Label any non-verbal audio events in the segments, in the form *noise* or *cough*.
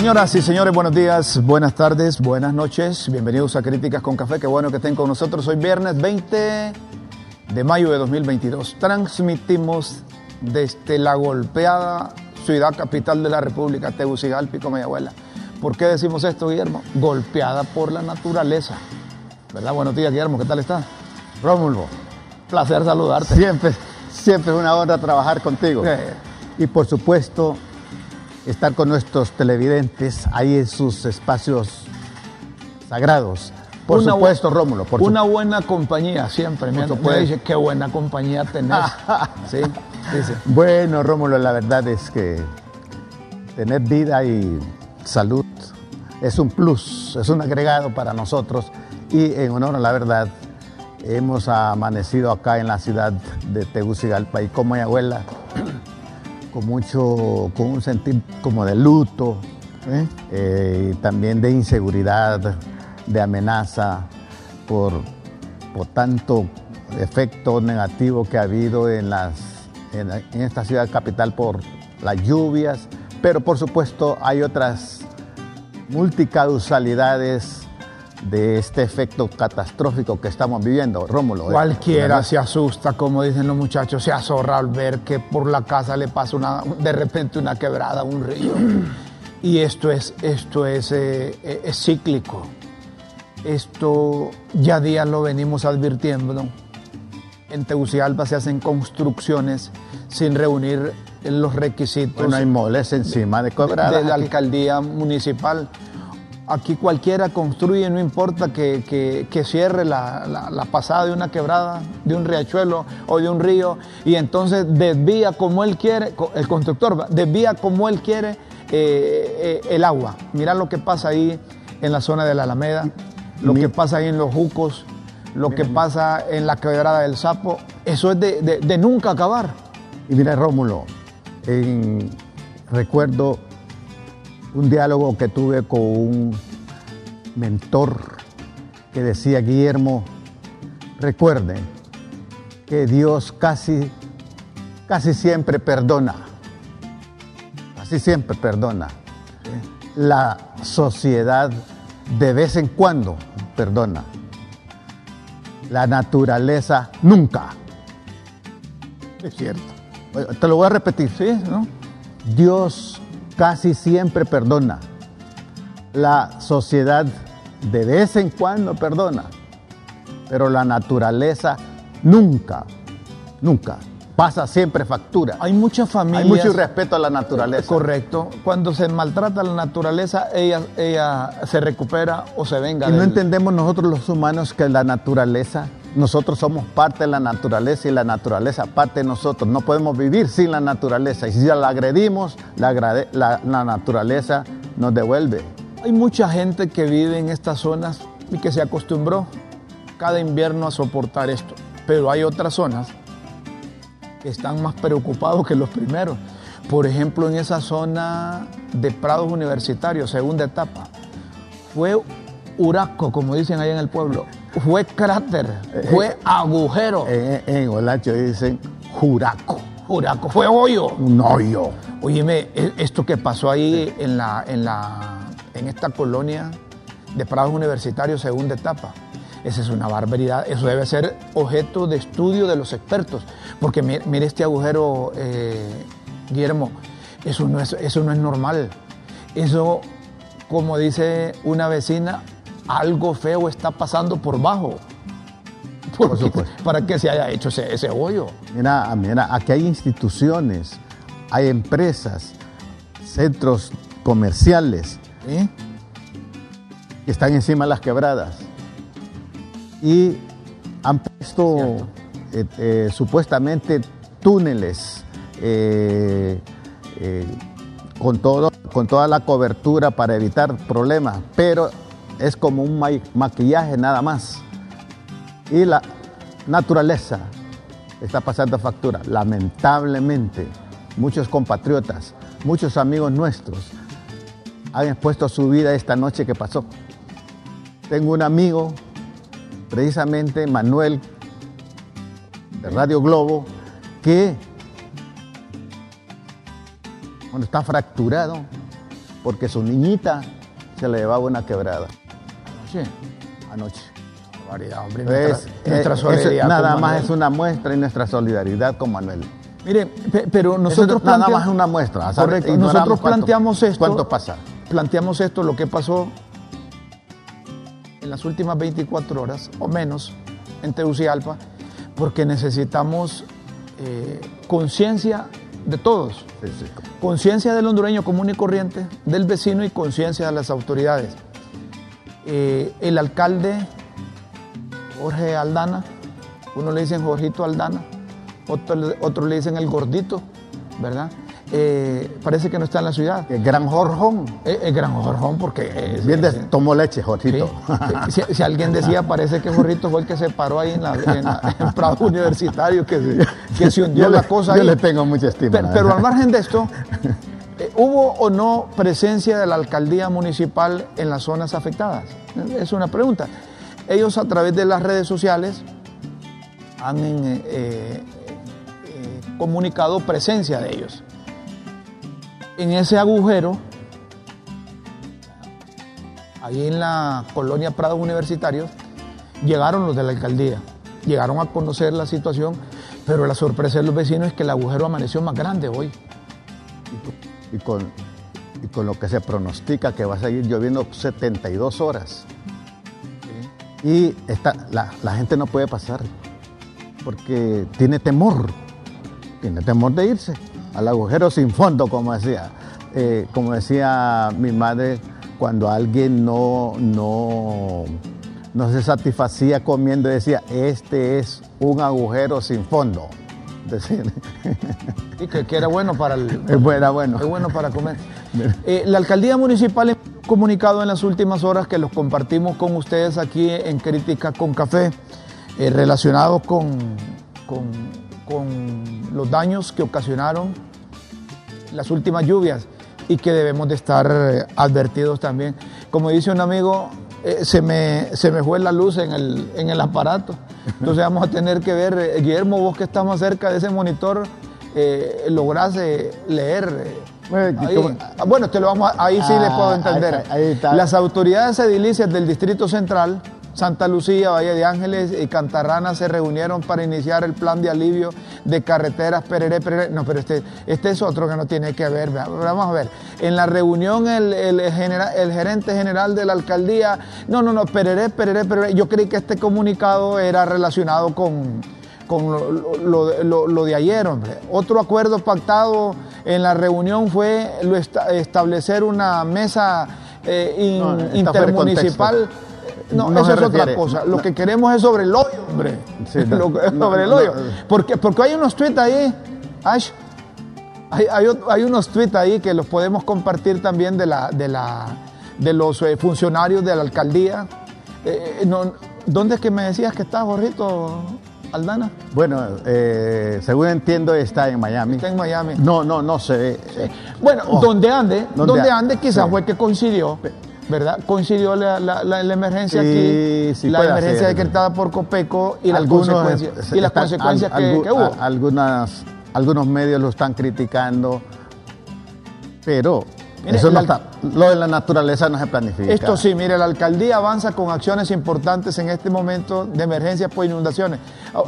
Señoras y señores, buenos días, buenas tardes, buenas noches. Bienvenidos a Críticas con Café. Qué bueno que estén con nosotros. Hoy viernes 20 de mayo de 2022. Transmitimos desde la golpeada ciudad capital de la República, Tegucigalpa y Comayagüela. ¿Por qué decimos esto, Guillermo? Golpeada por la naturaleza. ¿Verdad? Buenos días, Guillermo. ¿Qué tal está? Rómulo, Placer saludarte. siempre, siempre es una honra trabajar contigo. Y por supuesto, estar con nuestros televidentes ahí en sus espacios sagrados. Por Una supuesto, Rómulo, por una buena compañía siempre. Me, me dice, qué buena compañía tenés. *laughs* sí, dice. Bueno, Rómulo, la verdad es que tener vida y salud es un plus, es un agregado para nosotros. Y en honor a la verdad, hemos amanecido acá en la ciudad de Tegucigalpa y como mi abuela, con mucho, con un sentir como de luto, ¿eh? Eh, también de inseguridad, de amenaza por, por tanto efecto negativo que ha habido en, las, en esta ciudad capital por las lluvias, pero por supuesto hay otras multicausalidades de este efecto catastrófico que estamos viviendo, Rómulo. ¿eh? Cualquiera ¿Verdad? se asusta, como dicen los muchachos, se azorra al ver que por la casa le pasa una, de repente una quebrada, un río. *clears throat* Y esto es, esto es, eh, eh, es cíclico. Esto ya días lo venimos advirtiendo. En Tegucigalpa se hacen construcciones sin reunir los requisitos Bueno, hay moles encima de de, cobrar. de la alcaldía municipal. Aquí cualquiera construye, no importa que, que- que cierre la, la- la pasada de una quebrada, de un riachuelo o de un río, y entonces desvía como él quiere, el constructor desvía como él quiere eh, eh, el agua. Mira lo que pasa ahí en la zona de la Alameda, lo que pasa ahí en los Jucos, lo que pasa en la quebrada del Sapo. Eso es de, de- de nunca acabar. Y mira, Rómulo, en- recuerdo un diálogo que tuve con un mentor que decía, Guillermo, recuerde que Dios casi, casi siempre perdona, casi siempre perdona. La sociedad de vez en cuando perdona. La naturaleza nunca. Es cierto. Te lo voy a repetir. ¿Sí? ¿No? Dios casi siempre perdona. La sociedad de vez en cuando perdona. Pero la naturaleza nunca, nunca pasa siempre factura. Hay muchas familias. Hay mucho respeto a la naturaleza. Correcto. Cuando se maltrata la naturaleza, ella, ella se recupera o se venga. Y no entendemos nosotros los humanos que la naturaleza, nosotros somos parte de la naturaleza y la naturaleza parte de nosotros. No podemos vivir sin la naturaleza. Y si la agredimos, la- la naturaleza nos devuelve. Hay mucha gente que vive en estas zonas y que se acostumbró cada invierno a soportar esto. Pero hay otras zonas que están más preocupados que los primeros. Por ejemplo, en esa zona de Prados Universitarios, segunda etapa, fue huracán, como dicen allá en el pueblo, fue cráter, fue agujero, En, en Olacho dicen juraco, huraco, fue hoyo. un hoyo. Óyeme, e- esto que pasó ahí en, la, en, la, en esta colonia de Prados Universitarios, segunda etapa, esa es una barbaridad. Eso debe ser objeto de estudio de los expertos. Porque mi- mire este agujero, eh, Guillermo, eso no, es, eso no es normal. Eso, como dice una vecina, algo feo está pasando por bajo. Por supuesto. para que se haya hecho ese, ese hoyo. Mira, mira, aquí hay instituciones, hay empresas, centros comerciales ¿sí? que están encima de las quebradas y han puesto eh, eh, supuestamente túneles eh, con, todo, con toda la cobertura para evitar problemas, pero es como un ma- maquillaje nada más. Y la naturaleza está pasando factura. Lamentablemente, muchos compatriotas, muchos amigos nuestros han expuesto su vida esta noche que pasó. Tengo un amigo, precisamente Manuel, de Radio Globo, que está fracturado, porque su niñita se le llevaba una quebrada anoche. Hombre. Entonces, Nuestra, eh, solidaridad eso nada más Manuel. es una muestra y nuestra solidaridad con Manuel. Mire, pe- pero Eso nosotros nada plantea- más es una muestra. Correcto. Nosotros cuánto- planteamos esto. ¿Cuánto pasa? Planteamos esto, lo que pasó en las últimas 24 horas o menos en Tegucigalpa, porque necesitamos eh, conciencia de todos, Sí, sí. conciencia del hondureño común y corriente, del vecino y conciencia de las autoridades. Eh, el alcalde Jorge Aldana, uno le dicen Jorgito Aldana, otro, le- otro le dicen el gordito, ¿verdad? Eh, parece que no está en la ciudad. El gran Jorjón. Es, es gran Jorjón porque es- Bien de- tomó leche, sí. Jorgito. si, si alguien decía *laughs* parece que Jorrito fue el que se paró ahí en, la, en, la- en *laughs* Prado Universitario que se, que se hundió Yo la le- cosa yo ahí. le tengo mucha estima. Pero, al margen de esto, *laughs* eh, ¿hubo o no presencia de la alcaldía municipal en las zonas afectadas? Es una pregunta. Ellos a través de las redes sociales han eh, eh, eh, comunicado presencia de ellos. En ese agujero, ahí en la colonia Prado Universitarios, llegaron los de la alcaldía, llegaron a conocer la situación, pero la sorpresa de los vecinos es que el agujero amaneció más grande hoy. y con, y con lo que se pronostica que va a seguir lloviendo 72 horas. Y esta, la, la gente no puede pasar porque tiene temor, tiene temor de irse al agujero sin fondo, como decía, Eh, como decía mi madre, cuando alguien no, no, no se satisfacía comiendo, decía, este es un agujero sin fondo. *laughs* Decir, Sí, que, que era bueno para el, *laughs* es bueno, es bueno para comer. *laughs* Eh, la alcaldía municipal un comunicado en las últimas horas que los compartimos con ustedes aquí en Crítica con Café, eh, relacionados con, con, con los daños que ocasionaron las últimas lluvias y que debemos de estar eh, advertidos también. Como dice un amigo, eh, se, me, se me fue la luz en el, en el aparato. Entonces vamos a tener que ver, eh, Guillermo, vos que estás más cerca de ese monitor, eh, lográs leer. eh, Bueno, ahí. Ah, Bueno, te lo vamos a- ahí sí le puedo Ah, entender. ahí- ahí está. Las autoridades edilicias del Distrito Central, Santa Lucía, Valle de Ángeles y Cantarrana se reunieron para iniciar el plan de alivio de carreteras Pereré, Pereré. No, pero este, este es otro que no tiene que ver. Vamos a ver. En la reunión el, el genera- el gerente general de la alcaldía, no, no, no, Pereré, Pereré, Pereré. Yo creí que este comunicado era relacionado con, con lo, lo- lo- lo de ayer, hombre. Otro acuerdo pactado en la reunión fue establecer una mesa eh, in- No, intermunicipal. No, No eso es otra cosa. Lo No. que queremos es sobre el hoyo, hombre. Sí, no. *laughs* Lo sobre el hoyo. Porque, porque hay unos tweets ahí, Ash, hay, hay unos tweets ahí que los podemos compartir también de, la, de, la, de los eh, funcionarios de la alcaldía. Eh, no, ¿Dónde es que me decías que está, Jorrito Aldana? Bueno, eh, según entiendo está en Miami. Está en Miami. No, no, no se ve. eh, Bueno, Oh. donde ande, Donde ande quizás sí. fue que coincidió, ¿verdad? Coincidió la, la- la- la emergencia Sí, aquí, sí la emergencia ser. decretada por Copeco y las consecuencias, y las consecuencias al- que, hubo. a- algunas, algunos medios lo están criticando, pero Mire, eso no está- lo de la naturaleza no se planifica. Esto sí, mire, la alcaldía avanza con acciones importantes en este momento de emergencia por inundaciones.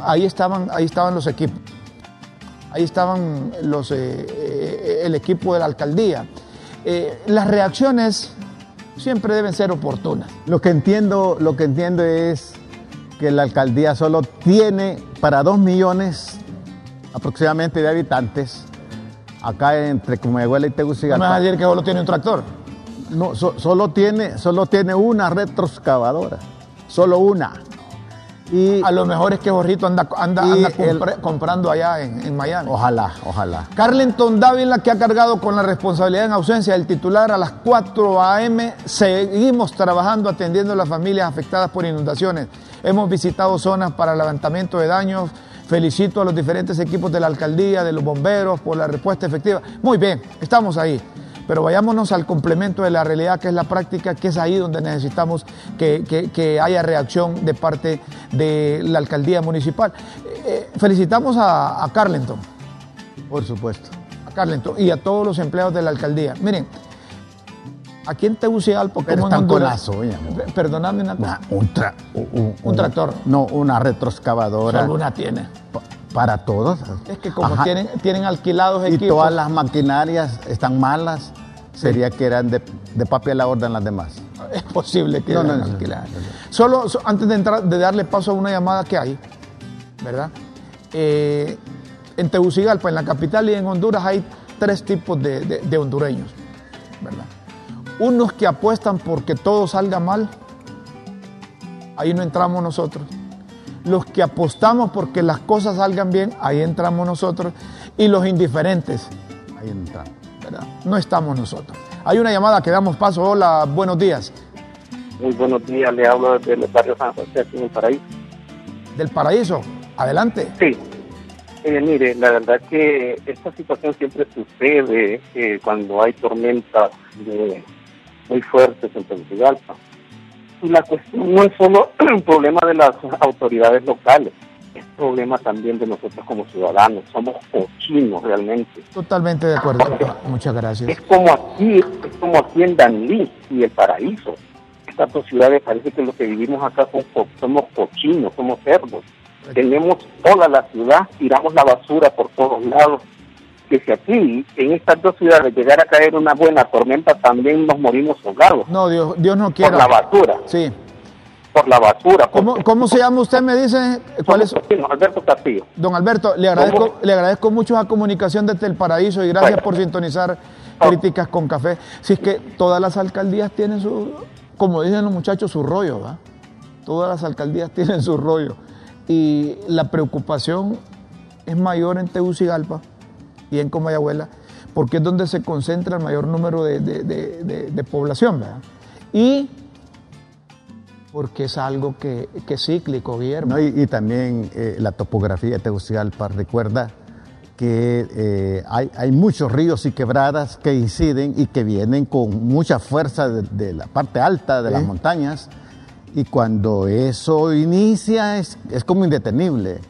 Ahí estaban, ahí estaban los equipos. Ahí estaban los, eh, eh, el equipo de la alcaldía. Eh, las reacciones siempre deben ser oportunas. Lo que entiendo, lo que entiendo es que la alcaldía solo tiene para dos millones aproximadamente de habitantes acá entre Comehuela y No me vas a Tegucigalpa. decir que solo tiene un tractor. No, so- solo tiene, solo tiene una retroexcavadora, solo una. Y A lo mejor es que Borrito anda, anda, anda el- comprando allá en, en Miami. ojalá, ojalá. Carlenton Dávila, que ha cargado con la responsabilidad en ausencia del titular a las 4 a.m., seguimos trabajando atendiendo a las familias afectadas por inundaciones. Hemos visitado zonas para levantamiento de daños. Felicito a los diferentes equipos de la alcaldía, de los bomberos, por la respuesta efectiva. Muy bien, estamos ahí. Pero vayámonos al complemento de la realidad, que es la práctica, que es ahí donde necesitamos que, que- que haya reacción de parte de la alcaldía municipal. Eh, eh, felicitamos a, a Carlenton Por supuesto. a Carlenton y a todos los empleados de la alcaldía. Miren, Aquí en Tegucigalpa, como en Honduras. Perdóname una cosa. Una- un, tra- un- Un tractor. No, una retroexcavadora. Solo una tiene. Pa- Para todos. Es que como Ajá. tienen, tienen alquilados Y equipos. todas las maquinarias están malas. Sería que eran de, de papel a orden las demás. Es posible que No, no, no, no. Solo so- antes de entrar, de darle paso a una llamada que hay, ¿verdad? Eh, en Tegucigalpa, en la capital y en Honduras hay tres tipos de, de- de hondureños, ¿verdad? Unos que apuestan porque todo salga mal, ahí no entramos nosotros. Los que apostamos porque las cosas salgan bien, ahí entramos nosotros. Y los indiferentes, Ahí entramos. ¿verdad? No estamos nosotros. Hay una llamada que damos paso. Hola, buenos días. Muy buenos días, le hablo desde el barrio San José, aquí en el Paraíso. Del paraíso. Adelante. Sí, Eh, mire, la verdad que esta situación siempre sucede eh, cuando hay tormentas de- muy fuertes en Tegucigalpa. Y la cuestión no es solo un *clears throat* problema de las autoridades locales, es problema también de nosotros como ciudadanos. Somos cochinos realmente. Totalmente de acuerdo. Muchas gracias. Es como aquí, es como aquí en Danlí y el Paraíso. Estas dos ciudades parece que los que vivimos acá co- somos cochinos, somos cerdos. Tenemos toda la ciudad, tiramos la basura por todos lados. Que si aquí, en estas dos ciudades, llegara a caer una buena tormenta, también nos morimos ahogados No, Dios, Dios no por quiera. la basura, Sí. por la basura. ¿Cómo, cómo se llama usted? Me dice. ¿Cuál es? cochinos. Alberto Castillo. Don Alberto, le agradezco, ¿Cómo? le agradezco mucho la comunicación desde el paraíso y gracias Bueno. por sintonizar críticas con café. Si es que todas las alcaldías tienen su, como dicen los muchachos, su rollo, ¿va? Todas las alcaldías tienen su rollo. Y la preocupación es mayor en Tegucigalpa y en Comayagüela, porque es donde se concentra el mayor número de, de- de- de- de población, ¿verdad? Y porque es algo que, que es cíclico, Guillermo. ¿no? Y, y también eh, la topografía de Tegucigalpa recuerda que eh, hay, hay muchos ríos y quebradas que inciden y que vienen con mucha fuerza de, de la parte alta de Sí. las montañas y cuando eso inicia es, es como indetenible.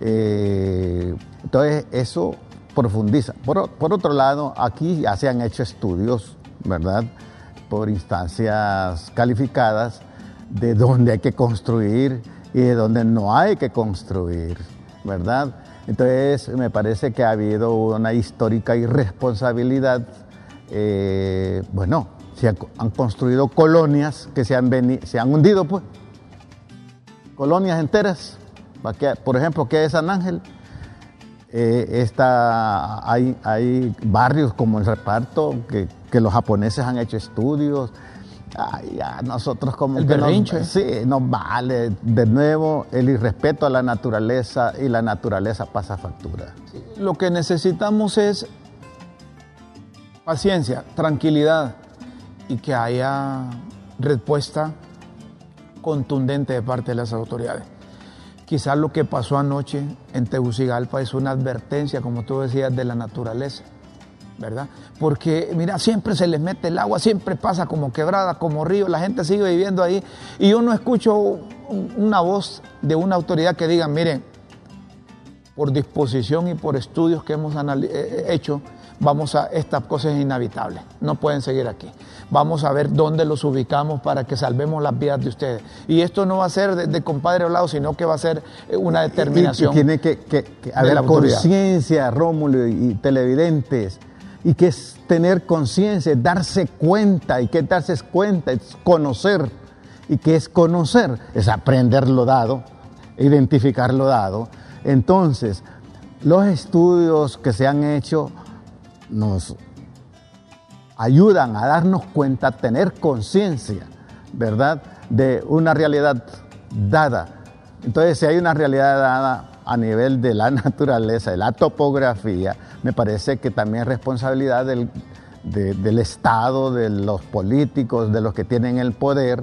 Eh, entonces eso profundiza. Por, por otro lado, aquí ya se han hecho estudios, ¿verdad? Por instancias calificadas de dónde hay que construir y de dónde no hay que construir, ¿verdad? Entonces, me parece que ha habido una histórica irresponsabilidad. eh, bueno, se han, construido colonias que se han, se han hundido, pues. Colonias enteras. ¿Va que- Por ejemplo, que es San Ángel. Eh, esta- hay, hay barrios como el reparto que, que los japoneses han hecho estudios. Ay, nosotros como El que nos- berrinche. sí, nos vale de nuevo el irrespeto a la naturaleza y la naturaleza pasa factura. Lo que necesitamos es paciencia, tranquilidad y que haya respuesta contundente de parte de las autoridades. Quizás lo que pasó anoche en Tegucigalpa es una advertencia, como tú decías, de la naturaleza, ¿verdad? Porque, mira, siempre se les mete el agua, siempre pasa como quebrada, como río, la gente sigue viviendo ahí y yo no escucho un- una voz de una autoridad que diga, miren, por disposición y por estudios que hemos eh, hecho, vamos a, estas cosas es inhabitable, no pueden seguir aquí. Vamos a ver dónde los ubicamos para que salvemos las vidas de ustedes. Y esto no va a ser de, de compadre hablado, sino que va a ser eh, una determinación. Y, tiene que, que- que de haber conciencia, Rómulo y, y televidentes, y que es tener conciencia, darse cuenta, y que darse cuenta es conocer, y que es conocer, es aprender lo dado, identificar lo dado. Entonces, los estudios que se han hecho nos ayudan a darnos cuenta, a tener conciencia, ¿verdad?, de una realidad dada. Entonces, si hay una realidad dada a nivel de la *laughs* naturaleza, de la topografía, me parece que también es responsabilidad del, de- del Estado, de los políticos, de los que tienen el poder,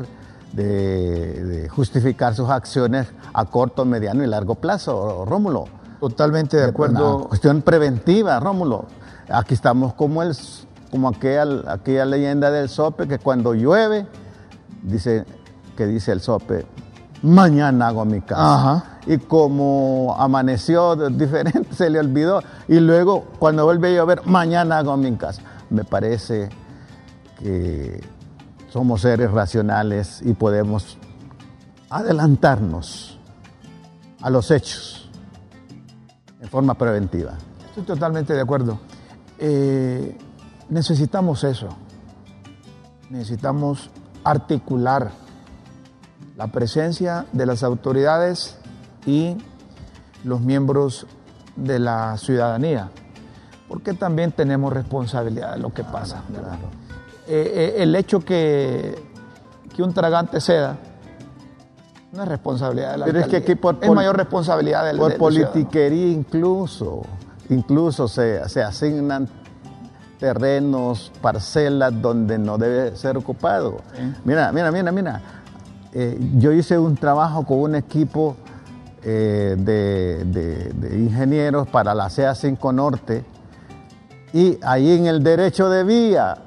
de, de justificar sus acciones a corto, mediano y largo plazo, Rómulo. Totalmente de Una acuerdo. cuestión preventiva, Rómulo. Aquí estamos como, el, como aquella, aquella leyenda del sope que cuando llueve, dice, que dice el sope, mañana hago mi casa. Ajá. Y como amaneció *laughs* diferente, se le olvidó. Y luego, cuando vuelve a llover, mañana hago mi casa. Me parece que somos seres racionales y podemos adelantarnos a los hechos en forma preventiva. Estoy totalmente de acuerdo. Eh, necesitamos eso. Necesitamos articular la presencia de las autoridades y los miembros de la ciudadanía, porque también tenemos responsabilidad de lo que pasa. Eh, eh, el hecho que, que un tragante ceda no es responsabilidad de la Pero es que aquí por, es mayor responsabilidad del Por politiquería incluso, incluso se, se asignan terrenos, parcelas donde no debe ser ocupado. Mira, mira, mira, mira. Eh, yo hice un trabajo con un equipo eh, de, ingenieros para la CEA 5 Norte y ahí en el derecho de vía,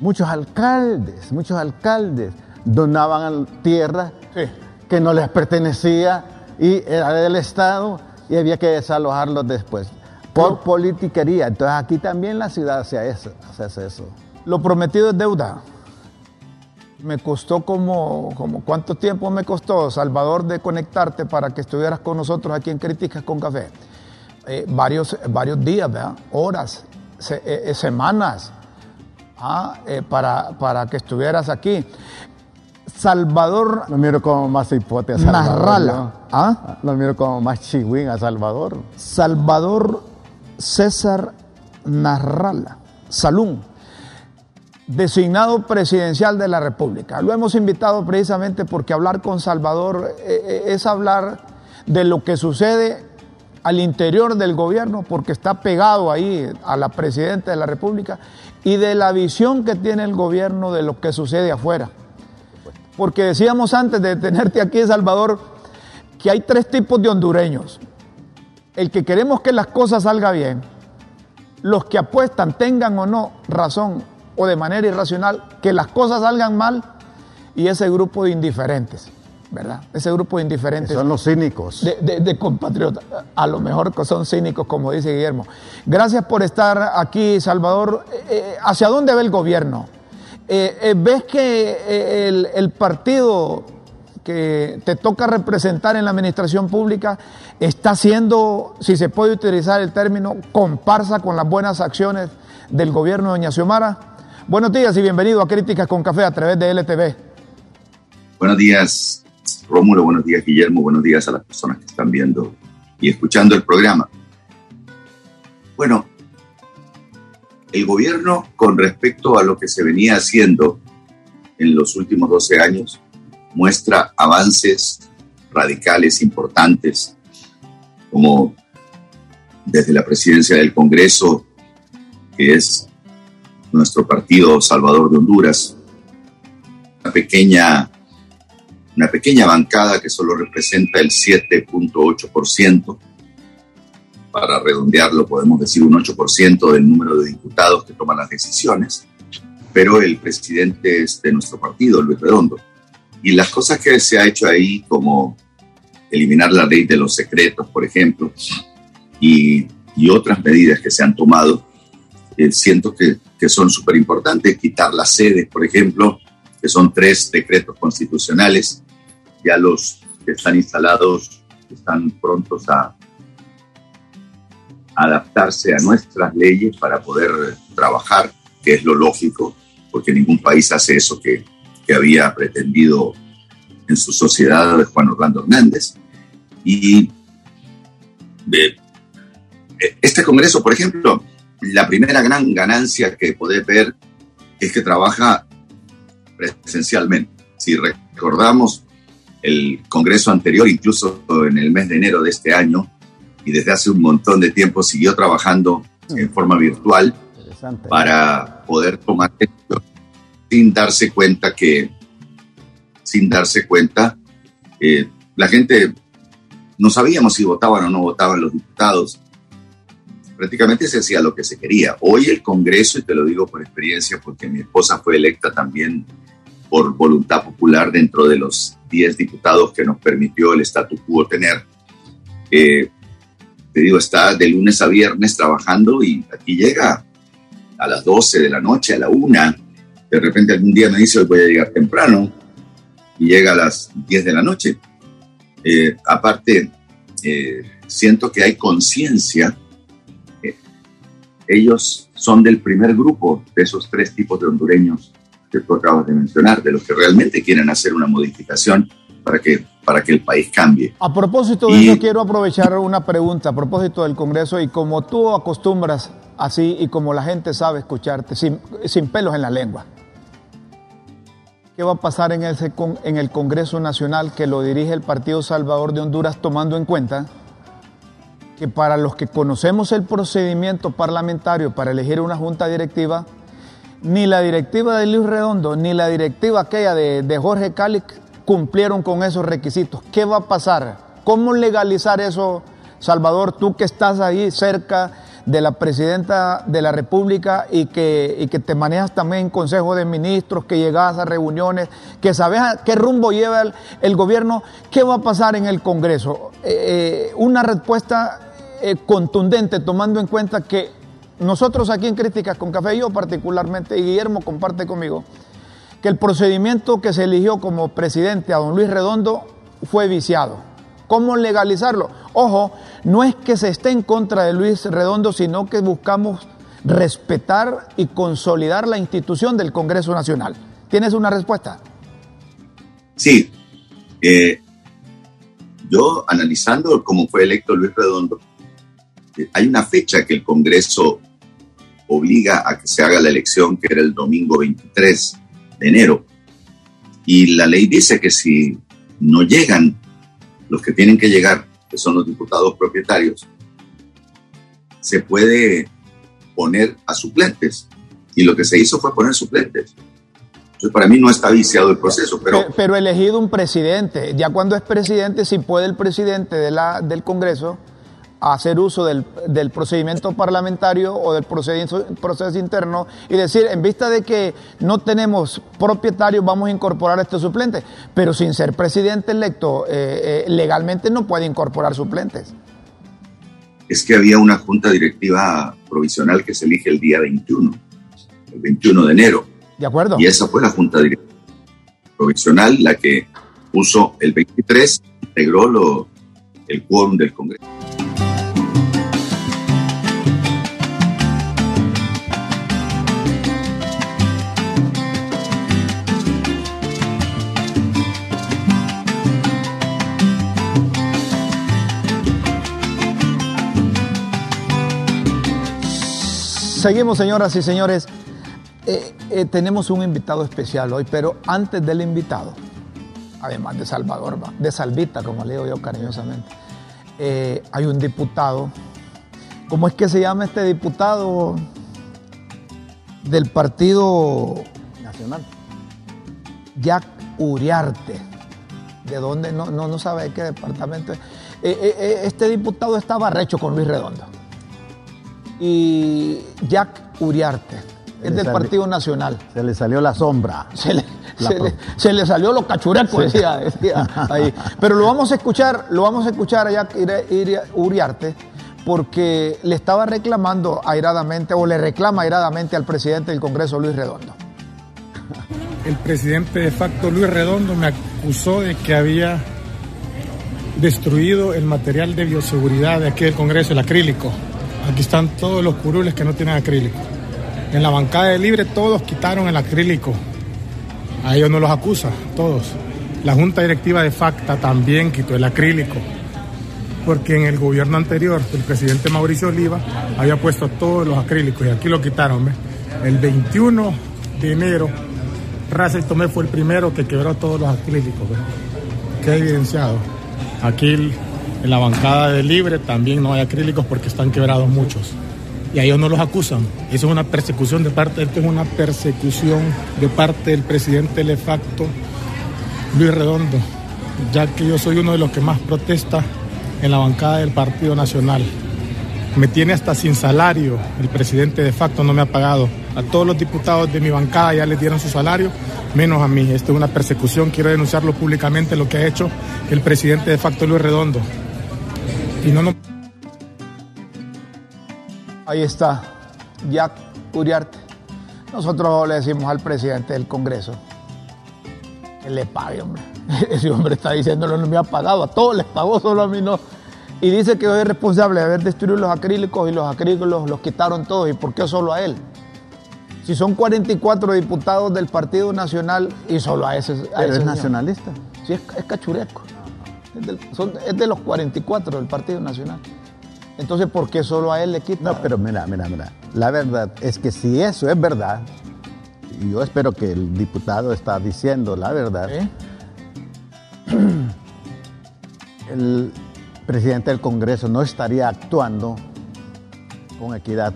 muchos alcaldes, muchos alcaldes donaban tierra que no les pertenecía y era del Estado y había que desalojarlos después por politiquería. Entonces aquí también la ciudad hace eso. Hace eso. Lo prometido es deuda. Me costó como, como, ¿cuánto tiempo me costó, Salvador, de conectarte para que estuvieras con nosotros aquí en Críticas con Café? Eh, varios, varios días, ¿verdad? Horas, eh, eh, semanas, ¿ah? para, para que estuvieras aquí. Salvador. Lo miro como más hipote a Salvador. ¿Ah? Lo miro como más chihuín a Salvador. Salvador César Narrala, Salún, designado presidencial de la República. Lo hemos invitado precisamente porque hablar con Salvador eh, eh, es hablar de lo que sucede al interior del gobierno, porque está pegado ahí a la presidenta de la República, y de la visión que tiene el gobierno de lo que sucede afuera. Porque decíamos antes de tenerte aquí, Salvador, que hay tres tipos de hondureños el que queremos que las cosas salgan bien, los que apuestan, tengan o no razón o de manera irracional, que las cosas salgan mal, y ese grupo de indiferentes, ¿verdad? Ese grupo de indiferentes. son los cínicos. De, compatriotas. A lo mejor son cínicos, como dice Guillermo. Gracias por estar aquí, Salvador. Eh, eh, ¿Hacia dónde va el gobierno? Eh, ¿Ves que el, el partido que te toca representar en la administración pública está siendo, si se puede utilizar el término, comparsa con las buenas acciones del gobierno de Doña Xiomara. Buenos días y bienvenido a Críticas con Café a través de LTV. Buenos días, Rómulo, buenos días, Guillermo, buenos días a las personas que están viendo y escuchando el programa. Bueno, el gobierno con respecto a lo que se venía haciendo en los últimos 12 años, muestra avances radicales importantes, como desde la presidencia del Congreso, que es nuestro partido Salvador de Honduras, una pequeña, una pequeña bancada que solo representa el 7.8%, para redondearlo podemos decir un 8% del número de diputados que toman las decisiones, pero el presidente es de nuestro partido, Luis Redondo. Y las cosas que se ha hecho ahí, como eliminar la ley de los secretos, por ejemplo, y, otras medidas que se han tomado, eh, siento que, que son súper importantes. Quitar las sedes, por ejemplo, que son tres decretos constitucionales. Ya los que están instalados están prontos a adaptarse a nuestras leyes para poder trabajar, que es lo lógico, porque ningún país hace eso que que había pretendido en su sociedad Juan Orlando Hernández. Y este Congreso, por ejemplo, la primera gran ganancia que podés ver es que trabaja presencialmente. Si recordamos el Congreso anterior, incluso en el mes de enero de este año, y desde hace un montón de tiempo siguió trabajando en forma virtual para poder tomar sin darse cuenta que, sin darse cuenta, eh, la gente no sabíamos si votaban o no votaban los diputados. Prácticamente se hacía lo que se quería. Hoy el Congreso, y te lo digo por experiencia, porque mi esposa fue electa también por voluntad popular dentro de los 10 diputados que nos permitió el statu quo tener. Eh, te digo, está de lunes a viernes trabajando y aquí llega a las 12 de la noche, a la 1. De repente algún día me dice, voy a llegar temprano y llega a las 10 de la noche. Eh, aparte, eh, siento que hay conciencia. ellos son del primer grupo de esos tres tipos de hondureños que tú acabas de mencionar, de los que realmente quieren hacer una modificación para que, para que el país cambie. A propósito de eso, quiero aprovechar una pregunta a propósito del Congreso y como tú acostumbras así y como la gente sabe escucharte, sin, sin pelos en la lengua. ¿Qué va a pasar en, ese, en el Congreso Nacional que lo dirige el Partido Salvador de Honduras tomando en cuenta que para los que conocemos el procedimiento parlamentario para elegir una junta directiva, ni la directiva de Luis Redondo, ni la directiva aquella de, Jorge Cáliz cumplieron con esos requisitos. ¿Qué va a pasar? ¿Cómo legalizar eso, Salvador? Tú que estás ahí cerca de la presidenta de la República y que, que te manejas también en Consejo de Ministros, que llegas a reuniones, que sabes a qué rumbo lleva el, gobierno, ¿qué va a pasar en el Congreso? Eh, eh, una respuesta eh, contundente tomando en cuenta que nosotros aquí en Críticas con Café, yo particularmente, y Guillermo comparte conmigo, que el procedimiento que se eligió como presidente a don Luis Redondo fue viciado. ¿Cómo legalizarlo? Ojo, no es que se esté en contra de Luis Redondo, sino que buscamos respetar y consolidar la institución del Congreso Nacional. ¿Tienes una respuesta? Sí. Eh, yo, analizando cómo fue electo Luis Redondo, eh, hay una fecha que el Congreso obliga a que se haga la elección, que era el domingo 23 de enero. Y la ley dice que si no llegan los que tienen que llegar, que son los diputados propietarios, se puede poner a suplentes. Y lo que se hizo fue poner suplentes. Entonces, para mí no está viciado el proceso, pero... Pero, elegido un presidente. Ya cuando es presidente, si puede el presidente de la, del Congreso hacer uso del, procedimiento parlamentario o del proceso, proceso interno y decir, en vista de que no tenemos propietarios, vamos a incorporar este suplente. Pero sin ser presidente electo, eh, eh, legalmente no puede incorporar suplentes. Es que había una junta directiva provisional que se elige el día 21, el 21 de enero. De acuerdo. Y esa fue la junta directiva provisional la que puso el 23, integró lo, el quórum del Congreso. Seguimos, señoras y señores. Eh, eh, tenemos un invitado especial hoy, pero antes del invitado, además de Salvador, de Salvita, como le digo yo cariñosamente, eh, hay un diputado. ¿Cómo es que se llama este diputado del Partido Nacional? Jack Uriarte. ¿De dónde? No, no, no sabe de qué departamento. este diputado estaba recho con Luis Redondo y Jack Uriarte. Es del Partido Nacional. Se le salió la sombra. Se le, salió lo cachureco, decía, ahí. Pero lo vamos a escuchar, lo vamos a escuchar a Jack Uriarte, porque le estaba reclamando airadamente, o le reclama airadamente al presidente del Congreso, Luis Redondo. El presidente de facto, Luis Redondo, me acusó de que había destruido el material de bioseguridad de aquí del Congreso, el acrílico. Aquí están todos los curules que no tienen acrílico. En la bancada de libre todos quitaron el acrílico. A ellos no los acusa, todos. La junta directiva de FACTA también quitó el acrílico. Porque en el gobierno anterior, el presidente Mauricio Oliva había puesto todos los acrílicos y aquí lo quitaron. El 21 de enero, Russell Tomé fue el primero que quebró todos los acrílicos. ha evidenciado. Aquí en la bancada de Libre también no hay acrílicos porque están quebrados muchos. Y a ellos no los acusan. Eso es una persecución de parte, esto es una persecución de parte del presidente de facto, Luis Redondo, ya que yo soy uno de los que más protesta en la bancada del Partido Nacional. Me tiene hasta sin salario, el presidente de facto no me ha pagado. A todos los diputados de mi bancada ya les dieron su salario, menos a mí. Esto es una persecución, quiero denunciarlo públicamente lo que ha hecho el presidente de facto Luis Redondo. Ahí está, Jack Uriarte. Nosotros le decimos al presidente del Congreso que le pague, hombre. *laughs* Ese hombre está diciéndolo, no me ha pagado, a todos les pagó, solo a mí no. Y dice que hoy es responsable de haber destruido los acrílicos y los acrílicos los quitaron todos. ¿Y por qué solo a él? Si son 44 diputados del Partido Nacional y solo a ese. A es nacionalista. Sí, es, es cachureco. Es, de los 44 del Partido Nacional. Entonces, ¿por qué solo a él le quitan? No, pero mira, mira, mira. La verdad es que si eso es verdad, y yo espero que el diputado está diciendo la verdad, *clears throat* el presidente del Congreso no estaría actuando con equidad,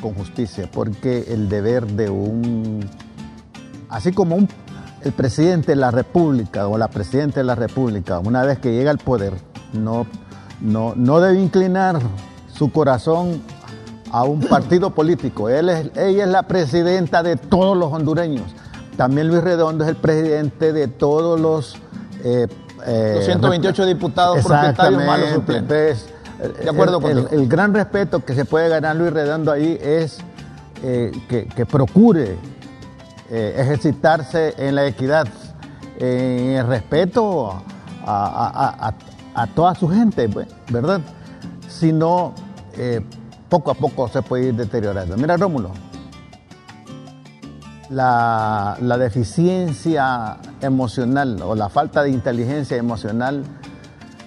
con justicia, porque el deber de un, así como un, el presidente de la República o la presidenta de la República, una vez que llega al poder, no, no, no debe inclinar su corazón a un *clears throat* partido político. Él es, ella es la presidenta de todos los hondureños. También Luis Redondo es el presidente de todos los eh, 228 eh, diputados propietarios malos suplentes. De acuerdo con el, el, gran respeto que se puede ganar Luis Redondo ahí es eh, que, procure eh, ejercitarse en la equidad, en el respeto a, toda su gente, pues, ¿verdad? Si no, poco a poco se puede ir deteriorando. Mira, Rómulo, la, deficiencia emocional o la falta de inteligencia emocional,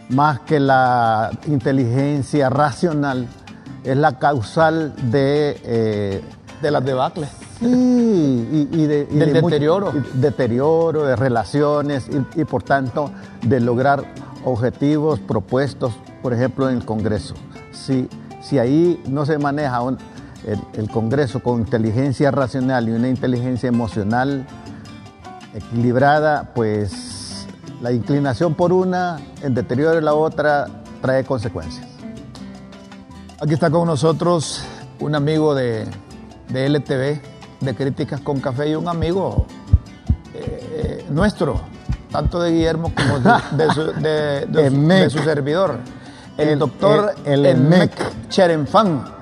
más que la inteligencia racional, es la causal de... Eh, de las debacles. Sí, y, de, del deterioro. deterioro de relaciones y, por tanto de lograr objetivos propuestos, por ejemplo, en el Congreso. Si, si ahí no se maneja un, el, Congreso con inteligencia racional y una inteligencia emocional equilibrada, pues la inclinación por una, el deterioro de la otra, trae consecuencias. Aquí está con nosotros un amigo de, de LTV, de Críticas con Café, y un amigo eh, nuestro, tanto de Guillermo como de, *laughs* su, servidor, el, doctor el, el, Cherenfan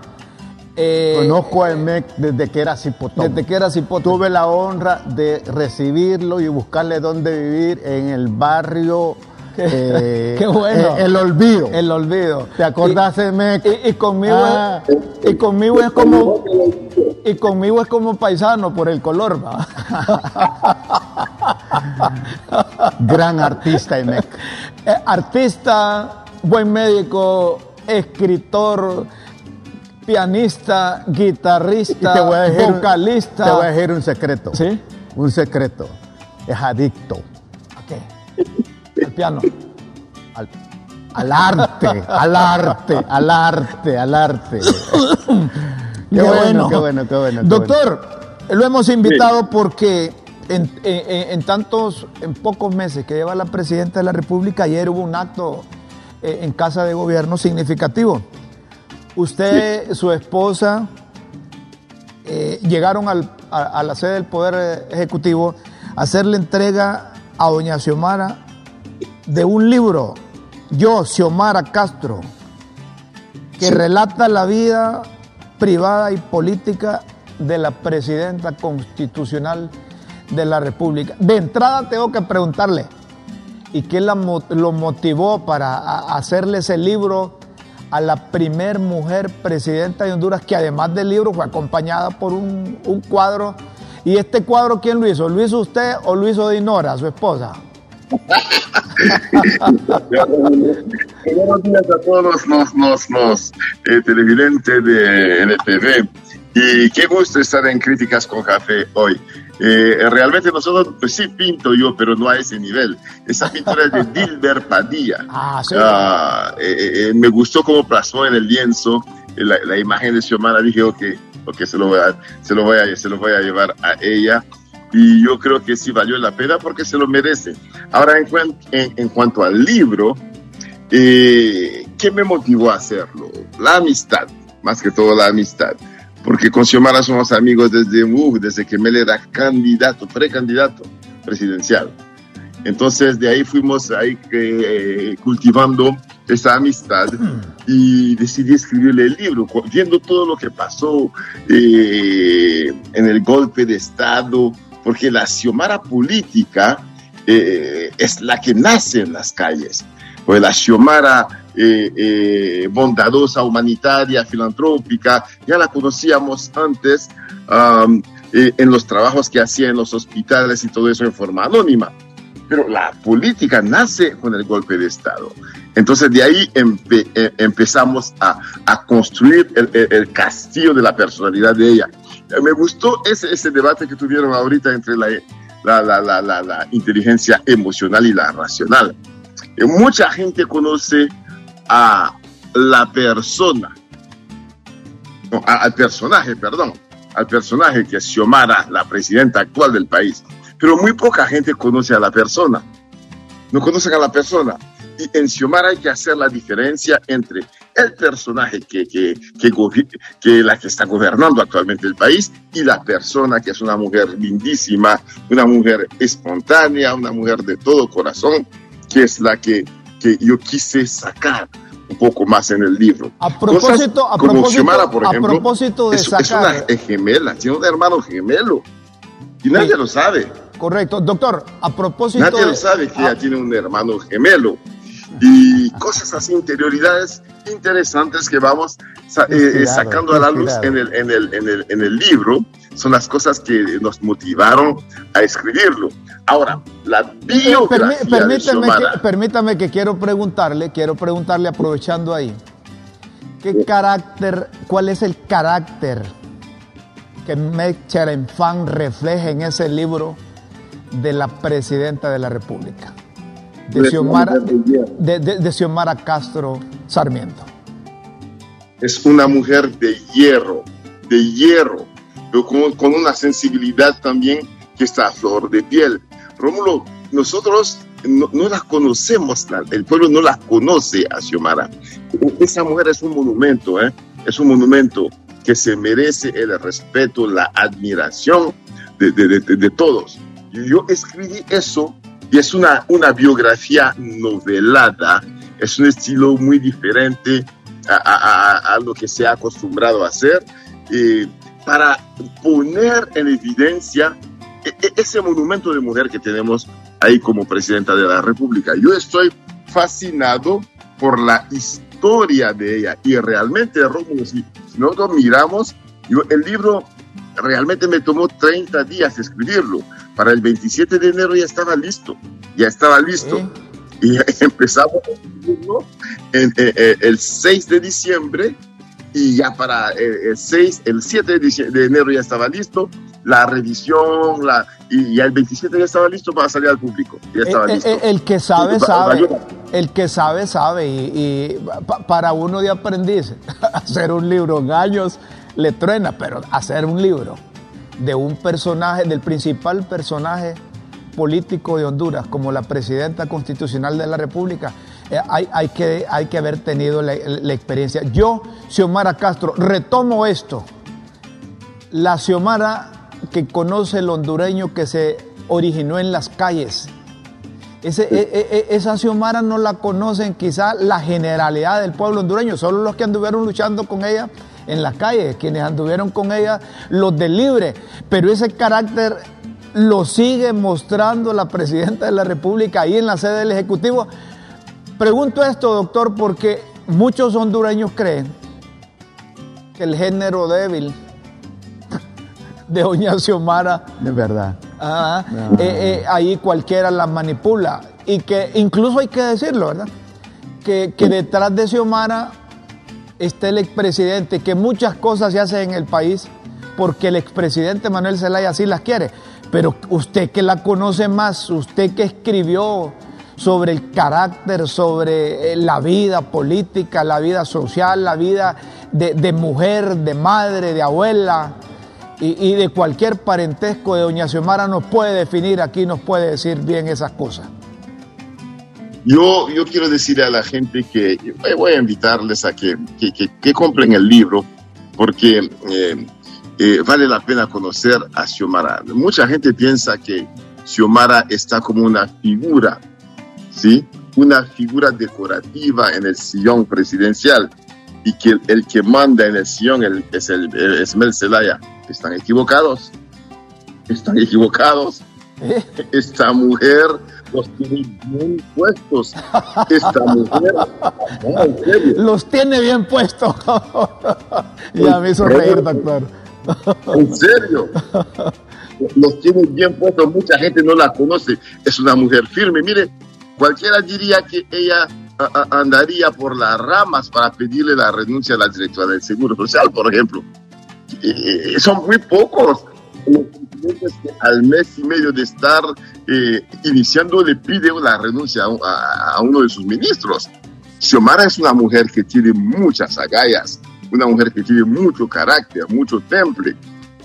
eh, Conozco a Emek desde que era cipotón. Desde que era cipotón. Tuve la honra de recibirlo y buscarle dónde vivir en el barrio. *laughs* Qué, eh, bueno. Eh, el olvido. El olvido. ¿Te acordás, Emek? Y, conmigo ah. es, y conmigo es como y conmigo es como paisano por el color, va. *laughs* Gran artista, Emek. *laughs* artista, buen médico, escritor pianista, guitarrista, vocalista. te voy a decir un secreto. ¿Sí? Un secreto. Es adicto. ¿A? Al piano. Al, arte, al arte, al arte, al arte. *coughs* qué, bueno, qué bueno, qué bueno. Doctor, lo hemos invitado porque en, tantos, en pocos meses que lleva la presidenta de la República, ayer hubo un acto eh, en Casa de Gobierno significativo. Usted, su esposa, eh, llegaron a, la sede del Poder Ejecutivo a hacerle entrega a doña Xiomara de un libro, yo, Xiomara Castro, que relata la vida privada y política de la presidenta constitucional de la República. De entrada tengo que preguntarle, ¿y qué la, lo motivó para hacerle ese libro a la primer mujer presidenta de Honduras, que además del libro fue acompañada por un, cuadro. ¿Y este cuadro quién lo hizo? ¿Lo hizo usted o lo hizo Dinora, su esposa? Buenos días a todos los, eh, televidentes de NTV. Y qué gusto estar en Críticas con Café hoy. Eh, realmente nosotros, pues sí pinto yo, pero no a ese nivel. Esa pintura es de *laughs* Dilber Padilla. Ah, sí. Ah, eh, eh, me gustó cómo plasmó en el lienzo la, imagen de Xiomara. Dije, ok, okay se, lo voy a, se, lo voy a, se lo voy a llevar a ella. Y yo creo que sí valió la pena porque se lo merece. Ahora, en, en cuanto al libro, ¿qué me motivó a hacerlo? La amistad, más que todo la amistad porque con Xiomara somos amigos desde, uh, desde que Mel era candidato, precandidato presidencial. Entonces de ahí fuimos ahí eh, cultivando esa amistad y decidí escribirle el libro, viendo todo lo que pasó eh, en el golpe de Estado, porque la Xiomara política eh, es la que nace en las calles, pues la Xiomara eh, bondadosa, humanitaria, filantrópica, ya la conocíamos antes en los trabajos que hacía en los hospitales y todo eso en forma anónima. Pero la política nace con el golpe de Estado. Entonces de ahí eh, empezamos a, construir el, castillo de la personalidad de ella. Eh, me gustó ese, debate que tuvieron ahorita entre la, la, la, la inteligencia emocional y la racional. Eh, mucha gente conoce a la persona, al personaje, perdón, al personaje que es Xiomara, la presidenta actual del país pero muy poca gente conoce a la persona. No conocen a la persona. Y en Xiomara hay que hacer la diferencia entre el personaje que, que, que, que, la que está gobernando actualmente el país y la persona que es una mujer lindísima, una mujer espontánea, una mujer de todo corazón, que es la que, que yo quise sacar un poco más en el libro. A propósito, a como Xiomara, por ejemplo, a propósito de es, sacar... es una gemela, tiene un hermano gemelo y nadie lo sabe. Correcto. Doctor, a propósito. Nadie lo sabe que ella tiene un hermano gemelo. Y cosas así, interioridades interesantes que vamos eh, eh, sacando a la luz en el, en, el, en, el, en el libro, son las cosas que nos motivaron a escribirlo. Ahora, la biografía permítame, que, permítame que quiero preguntarle, quiero preguntarle aprovechando ahí, ¿qué carácter, cuál es el carácter que Fan refleja en ese libro de la presidenta de la República, de Xiomara, de, Castro Sarmiento. Es una mujer de hierro, de hierro, pero con, una sensibilidad también que está a flor de piel. Rómulo, nosotros no, la conocemos, el pueblo no la conoce a Xiomara. Esa mujer es un monumento, ¿eh? es un monumento que se merece el respeto, la admiración de, de todos yo escribí eso y es una, una biografía novelada, es un estilo muy diferente a, lo que se ha acostumbrado a hacer, eh, para poner en evidencia e, e, ese monumento de mujer que tenemos ahí como presidenta de la República. Yo estoy fascinado por la historia de ella. Y realmente, Rómulo, si nosotros miramos, el libro realmente me tomó 30 días escribirlo para el 27 de enero ya estaba listo, ya estaba listo. Y *laughs* empezamos en, eh, eh, el 6 de diciembre y ya para eh, el 6, el 7 de, enero ya estaba listo, la revisión, la, y ya el 27 ya estaba listo para salir al público. Ya estaba listo. El, que sabe, sabe. El que sabe, sabe. Y, para uno de aprendiz, *laughs* hacer un libro en años le truena, pero hacer un libro de un personaje, del principal personaje político de Honduras, como la presidenta constitucional de la República, eh, hay, que, hay que haber tenido la, experiencia. Yo, Xiomara Castro, retomo esto. La Xiomara que conoce el hondureño que se originó en las calles. E, e, e, esa Xiomara no la conocen quizá la generalidad del pueblo hondureño, solo los que anduvieron luchando con ella en las calles, quienes anduvieron con ella, los del libre. Pero ese carácter lo sigue mostrando la presidenta de la República ahí en la sede del Ejecutivo. Pregunto esto, doctor, porque muchos hondureños creen que el género débil *laughs* de Doña Xiomara. De verdad. Eh, eh, ahí cualquiera la manipula. Y que incluso hay que decirlo, ¿verdad? Que, que detrás de Xiomara está el expresidente, que muchas cosas se hacen en el país porque el expresidente Manuel Zelaya así las quiere. Pero usted que la conoce más, usted que escribió sobre el carácter, sobre eh, la vida política, la vida social, la vida de, mujer, de madre, de abuela y, y, de cualquier parentesco de Doña Xiomara, nos puede definir aquí, nos puede decir bien esas cosas. Yo, yo quiero decirle a la gente que eh, voy a invitarles a que, que, compren el libro porque eh, eh, vale la pena conocer a Xiomara. Mucha gente piensa que Xiomara está como una figura, ¿sí? una figura decorativa en el sillón presidencial y que el, que manda en el sillón es, el, es Mel Zelaya. Están equivocados. Están equivocados. *laughs* Esta mujer los tiene bien puestos. Esta mujer. los tiene bien puestos. ya me hizo reír, doctor. en serio. Los tiene bien puestos. Mucha gente no la conoce. Es una mujer firme. Mire, cualquiera diría que ella andaría por las ramas para pedirle la renuncia a la directora del Seguro Social, por ejemplo. Eh, son muy pocos los presidentes que al mes y medio de estar eh, iniciando le pide la renuncia a, uno de sus ministros. Xiomara es una mujer que tiene muchas agallas, una mujer que tiene mucho carácter, mucho temple.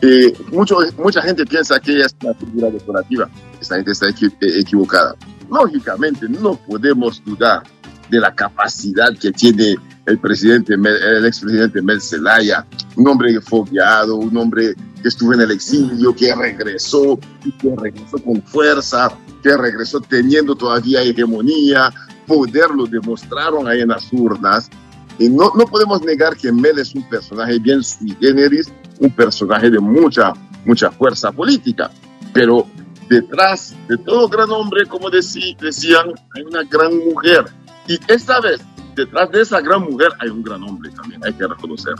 Eh, mucho, mucha gente piensa que ella es una figura decorativa. Esta gente está equivocada. Lógicamente, no podemos dudar de la capacidad que tiene el presidente, el expresidente Mel Zelaya, un hombre fogueado, un hombre que estuvo en el exilio, que regresó, que regresó con fuerza, que regresó teniendo todavía hegemonía, poder lo demostraron ahí en las urnas. Y no, no podemos negar que Mel es un personaje bien sui generis, un personaje de mucha, mucha fuerza política, pero detrás de todo gran hombre, como decían, hay una gran mujer y esta vez, detrás de esa gran mujer hay un gran hombre también, hay que reconocer.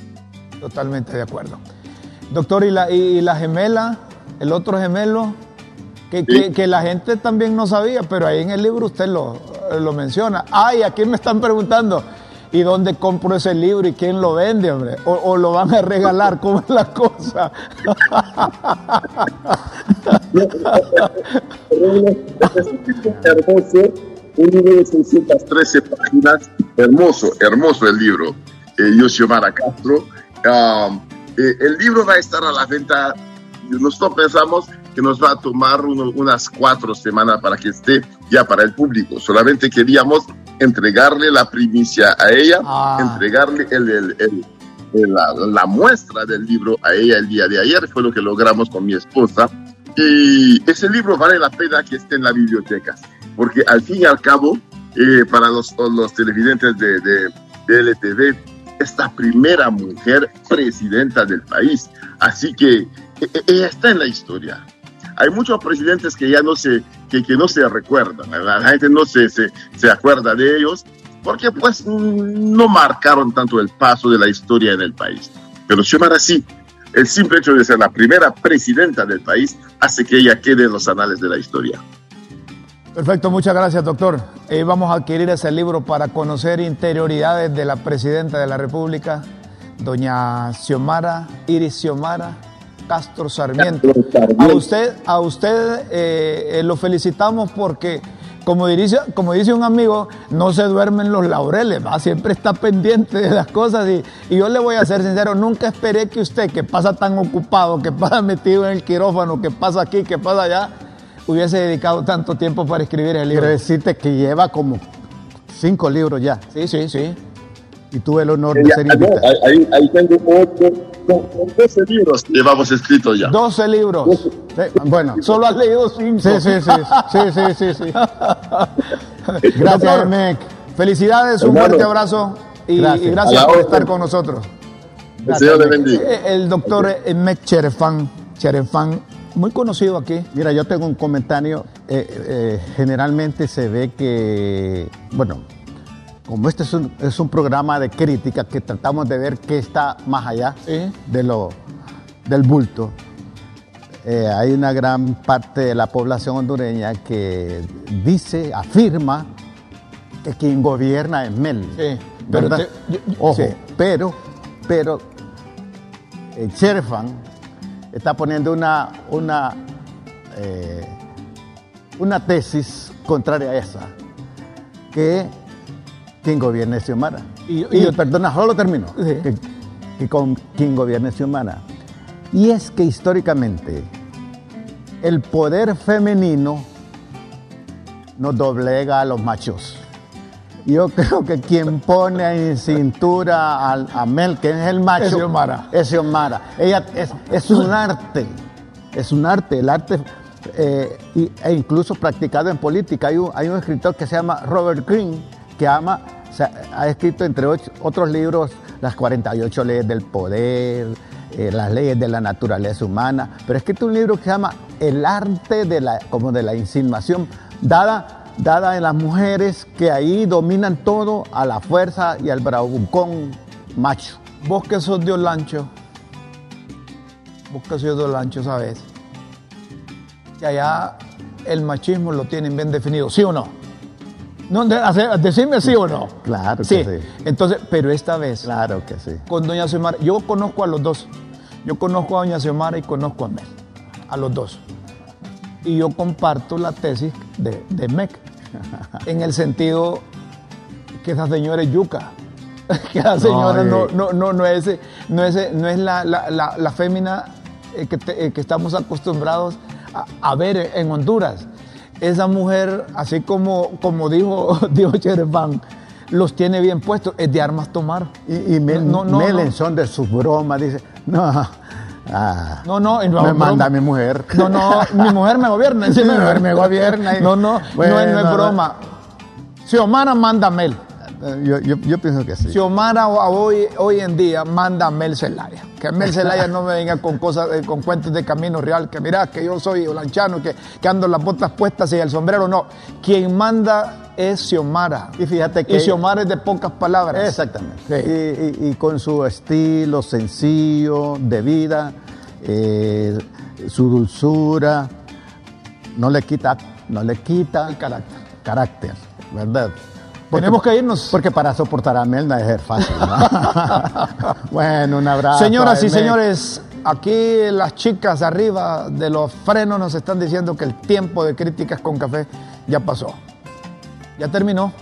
Totalmente de acuerdo. Doctor, ¿y la, y la gemela, el otro gemelo? Que, que, la gente también no sabía, pero ahí en el libro usted lo, lo menciona. Ay, aquí me están preguntando, ¿y dónde compro ese libro y quién lo vende, hombre? O, o lo van a regalar, ¿cómo es la cosa? hermoso *laughs* un libro de 613 páginas, hermoso, hermoso el libro, eh, Yosiomara Castro. Um, eh, el libro va a estar a la venta, nosotros pensamos que nos va a tomar unas cuatro semanas para que esté ya para el público. Solamente queríamos entregarle la primicia a ella, ah. entregarle el, la, la, muestra del libro a ella el día de ayer, fue lo que logramos con mi esposa. Y ese libro vale la pena que esté en la biblioteca porque al fin y al cabo, eh, para los, los televidentes de, de, LTV, es la primera mujer presidenta del país. Así que e, e, ella está en la historia. Hay muchos presidentes que ya no se, que, que no se recuerdan, la gente no se, se, se acuerda de ellos, porque pues no marcaron tanto el paso de la historia en el país. Pero Xiomara sí, el simple hecho de ser la primera presidenta del país hace que ella quede en los anales de la historia. Perfecto, muchas gracias, doctor. Eh, vamos a adquirir ese libro para conocer interioridades de la presidenta de la República, doña Xiomara, Iris Xiomara Castro Sarmiento. A usted, a usted eh, eh, lo felicitamos porque, como dice, como dice un amigo, no se duermen los laureles, ¿va? siempre está pendiente de las cosas. Y, y yo le voy a ser sincero, nunca esperé que usted, que pasa tan ocupado, que pasa metido en el quirófano, que pasa aquí, que pasa allá, hubiese dedicado tanto tiempo para escribir el libro. Quiero decirte que lleva como cinco libros ya. Sí, sí, sí. Y tuve el honor de ser invitado. Ahí, ahí, tengo otro, 12 libros llevamos escritos ya. 12 libros. bueno. Solo has leído 5. Sí, sí, sí. sí, sí, sí, *laughs* Gracias, Mec. Felicidades, un fuerte abrazo y gracias, por estar con nosotros. El Señor le bendiga. El doctor Mec Cherefán, Cherefán muy conocido aquí. Mira, yo tengo un comentario. Eh, eh, generalmente se ve que, bueno, como este es un, es un, programa de crítica que tratamos de ver qué está más allá de lo, del bulto, eh, hay una gran parte de la población hondureña que dice, afirma que quien gobierna es Mel. Sí, pero Ojo, pero, pero el Cherfan está poniendo una, una, eh, una tesis contraria a esa, que quien gobierne Xiomara. Y, y, perdona, solo termino, que, con quien gobierne Xiomara. Y es que históricamente el poder femenino nos doblega a los machos. Yo creo que quien pone en cintura a, Mel, que es el macho, es Xiomara. Es Xiomara. Ella es, es, un arte, es un arte. El arte eh, e incluso practicado en política. Hay un, hay un escritor que se llama Robert Greene, que ama, ha escrito entre otros libros las 48 leyes del poder, eh, las leyes de la naturaleza humana, pero ha escrito un libro que se llama El arte de la, como de la insinuación, dada, dada en las mujeres que ahí dominan todo a la fuerza y al bravucón macho. Vos que sos de Olancho, vos que sos de Olancho, sabes que allá el machismo lo tienen bien definido, ¿sí o no? no decime sí o no. Claro que sí. Entonces, pero esta vez. Claro que sí. Con doña Xiomara, yo conozco a los dos. Yo conozco a doña Xiomara y conozco a Mel. A los dos. Y yo comparto la tesis de, de MEC. en el sentido que esa señora es yuca. *laughs* que esa señora no, no, no, no, es, no es, no es la, la, la, fémina eh, que, eh, que estamos acostumbrados a, ver en Honduras. Esa mujer, así como, como dijo, *laughs* dijo Cherefán, los tiene bien puestos, es de armas tomar. Y, y no, no, son de sus bromas, dice, no. Ah, no, no, me manda mi mujer. No, no, mi mujer me gobierna. *laughs* mi mujer me gobierna. no, no, no, es, broma. Si Omar manda Mel. Yo, yo, pienso que sí. Si Omar hoy, hoy en día manda a Mel Zelaya, que Mel Zelaya no me venga con cosas, eh, con cuentos de camino real, que mira que yo soy olanchano, que, que ando las botas puestas y el sombrero, no. Quien manda es Xiomara. Y fíjate que. Y Xiomara es de pocas palabras. Exactamente. Y, con su estilo sencillo de vida, eh, su dulzura, no le quita, no le quita el carácter. Carácter, ¿verdad? Tenemos que irnos. Porque para soportar a Mel no es *laughs* fácil. bueno, un abrazo. Señoras y señores, aquí las chicas arriba de los frenos nos están diciendo que el tiempo de críticas con café ya pasó. Ya terminó.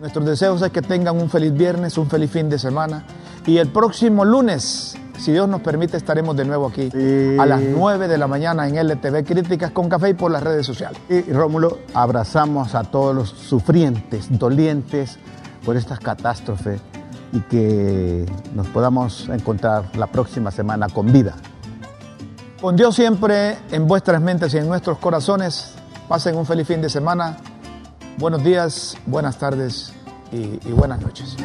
Nuestros deseos es que tengan un feliz viernes, un feliz fin de semana. Y el próximo lunes si Dios nos permite, estaremos de nuevo aquí a las 9 de la mañana en LTV Críticas con Café y por las redes sociales. Y Rómulo, abrazamos a todos los sufrientes, dolientes por estas catástrofes y que nos podamos encontrar la próxima semana con vida. Con Dios siempre en vuestras mentes y en nuestros corazones. Pasen un feliz fin de semana. Buenos días, buenas tardes y, y buenas noches.